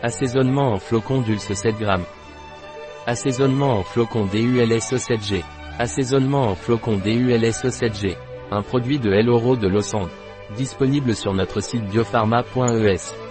Assaisonnement en flocons dulce 7 g. Assaisonnement en flocons DULSE 7G. Assaisonnement en flocons DULSE 7G. Un produit de L de Lausanne. Disponible sur notre site biopharma.es.